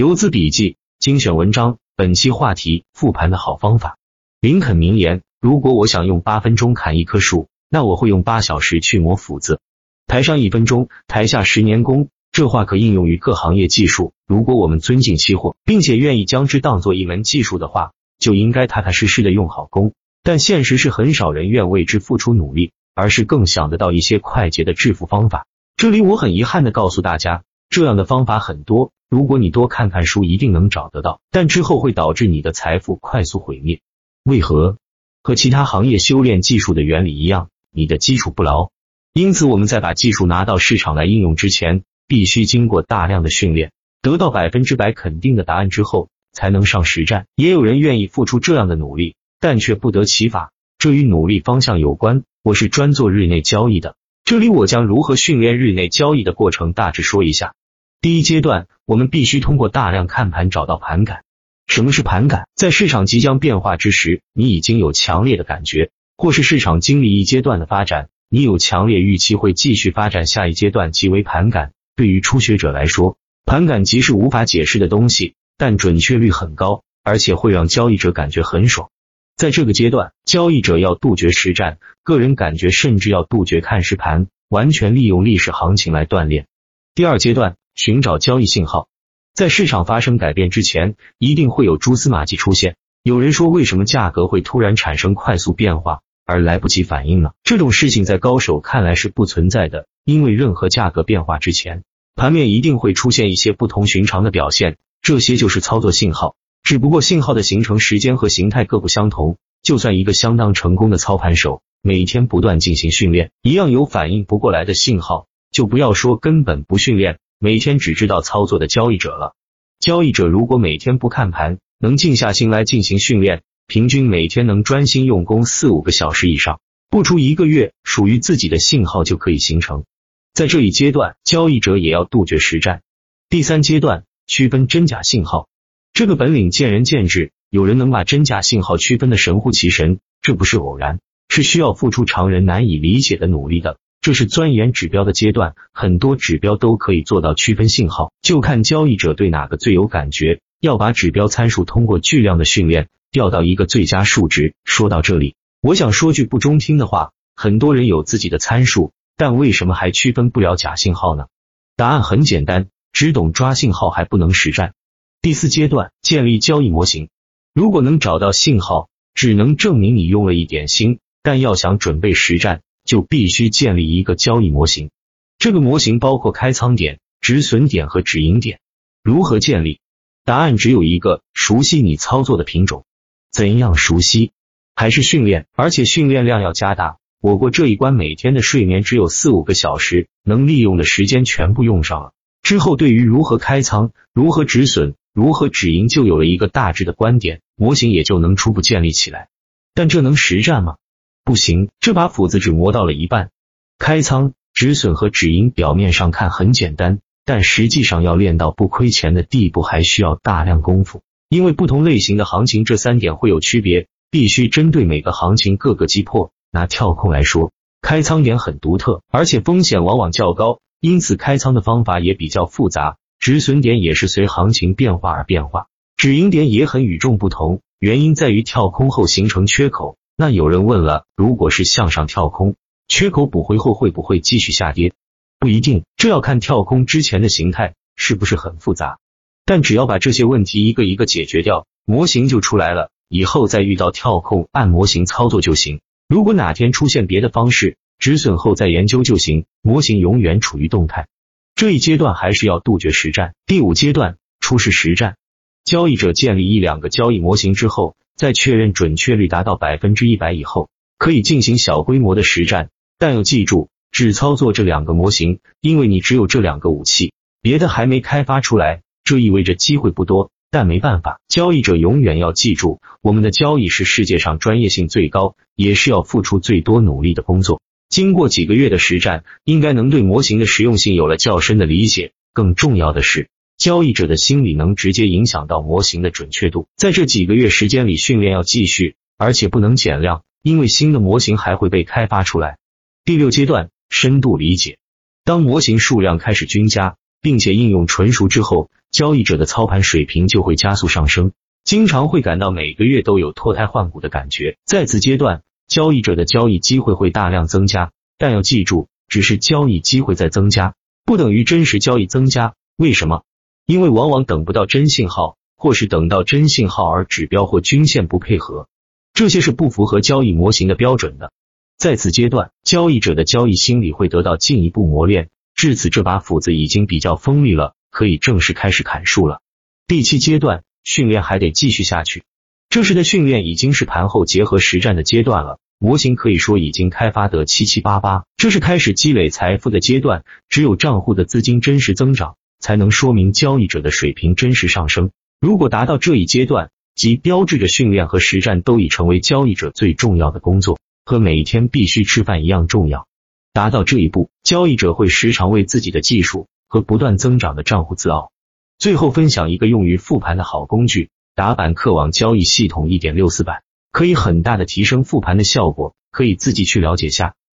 游资笔记精选文章，本期话题：复盘的好方法。林肯名言：如果我想用八分钟砍一棵树，那我会用八小时去磨斧子。台上一分钟，台下十年功。这话可应用于各行业技术。如果我们尊敬期货，并且愿意将之当做一门技术的话，就应该踏踏实实的用好功。但现实是很少人愿为之付出努力，而是更想得到一些快捷的致富方法。这里我很遗憾的告诉大家，这样的方法很多。如果你多看看书，一定能找得到，但之后会导致你的财富快速毁灭。为何？和其他行业修炼技术的原理一样，你的基础不牢。因此，我们在把技术拿到市场来应用之前，必须经过大量的训练，得到百分之百肯定的答案之后，才能上实战。也有人愿意付出这样的努力，但却不得其法，这与努力方向有关。我是专做日内交易的，这里我将如何训练日内交易的过程大致说一下。第一阶段，我们必须通过大量看盘找到盘感。什么是盘感？在市场即将变化之时，你已经有强烈的感觉，或是市场经历一阶段的发展，你有强烈预期会继续发展下一阶段，即为盘感。对于初学者来说，盘感即是无法解释的东西，但准确率很高，而且会让交易者感觉很爽。在这个阶段，交易者要杜绝实战，个人感觉，甚至要杜绝看实盘，完全利用历史行情来锻炼。第二阶段。寻找交易信号，在市场发生改变之前，一定会有蛛丝马迹出现。有人说，为什么价格会突然产生快速变化而来不及反应呢？这种事情在高手看来是不存在的，因为任何价格变化之前，盘面一定会出现一些不同寻常的表现，这些就是操作信号。只不过信号的形成时间和形态各不相同。就算一个相当成功的操盘手，每天不断进行训练，一样有反应不过来的信号，就不要说根本不训练。每天只知道操作的交易者了。交易者如果每天不看盘，能静下心来进行训练，平均每天能专心用功四五个小时以上，不出一个月，属于自己的信号就可以形成。在这一阶段，交易者也要杜绝实战。第三阶段，区分真假信号，这个本领见仁见智，有人能把真假信号区分的神乎其神，这不是偶然，是需要付出常人难以理解的努力的。这是钻研指标的阶段，很多指标都可以做到区分信号，就看交易者对哪个最有感觉。要把指标参数通过巨量的训练调到一个最佳数值。说到这里，我想说句不中听的话：很多人有自己的参数，但为什么还区分不了假信号呢？答案很简单，只懂抓信号还不能实战。第四阶段，建立交易模型。如果能找到信号，只能证明你用了一点心，但要想准备实战。就必须建立一个交易模型，这个模型包括开仓点、止损点和止盈点。如何建立？答案只有一个：熟悉你操作的品种。怎样熟悉？还是训练，而且训练量要加大。我过这一关，每天的睡眠只有四五个小时，能利用的时间全部用上了。之后，对于如何开仓、如何止损、如何止盈，就有了一个大致的观点，模型也就能初步建立起来。但这能实战吗？不行，这把斧子只磨到了一半。开仓、止损和止盈表面上看很简单，但实际上要练到不亏钱的地步，还需要大量功夫。因为不同类型的行情，这三点会有区别，必须针对每个行情各个击破。拿跳空来说，开仓点很独特，而且风险往往较高，因此开仓的方法也比较复杂。止损点也是随行情变化而变化，止盈点也很与众不同，原因在于跳空后形成缺口。那有人问了，如果是向上跳空，缺口补回后会不会继续下跌？不一定，这要看跳空之前的形态是不是很复杂。但只要把这些问题一个一个解决掉，模型就出来了。以后再遇到跳空，按模型操作就行。如果哪天出现别的方式，止损后再研究就行。模型永远处于动态。这一阶段还是要杜绝实战。第五阶段，初试实战。交易者建立一两个交易模型之后。在确认准确率达到百分之一百以后，可以进行小规模的实战，但要记住只操作这两个模型，因为你只有这两个武器，别的还没开发出来，这意味着机会不多。但没办法，交易者永远要记住，我们的交易是世界上专业性最高，也是要付出最多努力的工作。经过几个月的实战，应该能对模型的实用性有了较深的理解。更重要的是。交易者的心理能直接影响到模型的准确度。在这几个月时间里，训练要继续，而且不能减量，因为新的模型还会被开发出来。第六阶段，深度理解。当模型数量开始均加，并且应用纯熟之后，交易者的操盘水平就会加速上升，经常会感到每个月都有脱胎换骨的感觉。在此阶段，交易者的交易机会会大量增加，但要记住，只是交易机会在增加，不等于真实交易增加。为什么？因为往往等不到真信号，或是等到真信号而指标或均线不配合，这些是不符合交易模型的标准的。在此阶段，交易者的交易心理会得到进一步磨练。至此，这把斧子已经比较锋利了，可以正式开始砍树了。第七阶段训练还得继续下去。这时的训练已经是盘后结合实战的阶段了，模型可以说已经开发得七七八八。这是开始积累财富的阶段，只有账户的资金真实增长，才能说明交易者的水平真实上升。如果达到这一阶段，即标志着训练和实战都已成为交易者最重要的工作，和每一天必须吃饭一样重要。达到这一步，交易者会时常为自己的技术和不断增长的账户自傲。最后分享一个用于复盘的好工具。打板客网交易系统一点六四版可以很大的提升复盘的效果，可以自己去了解下。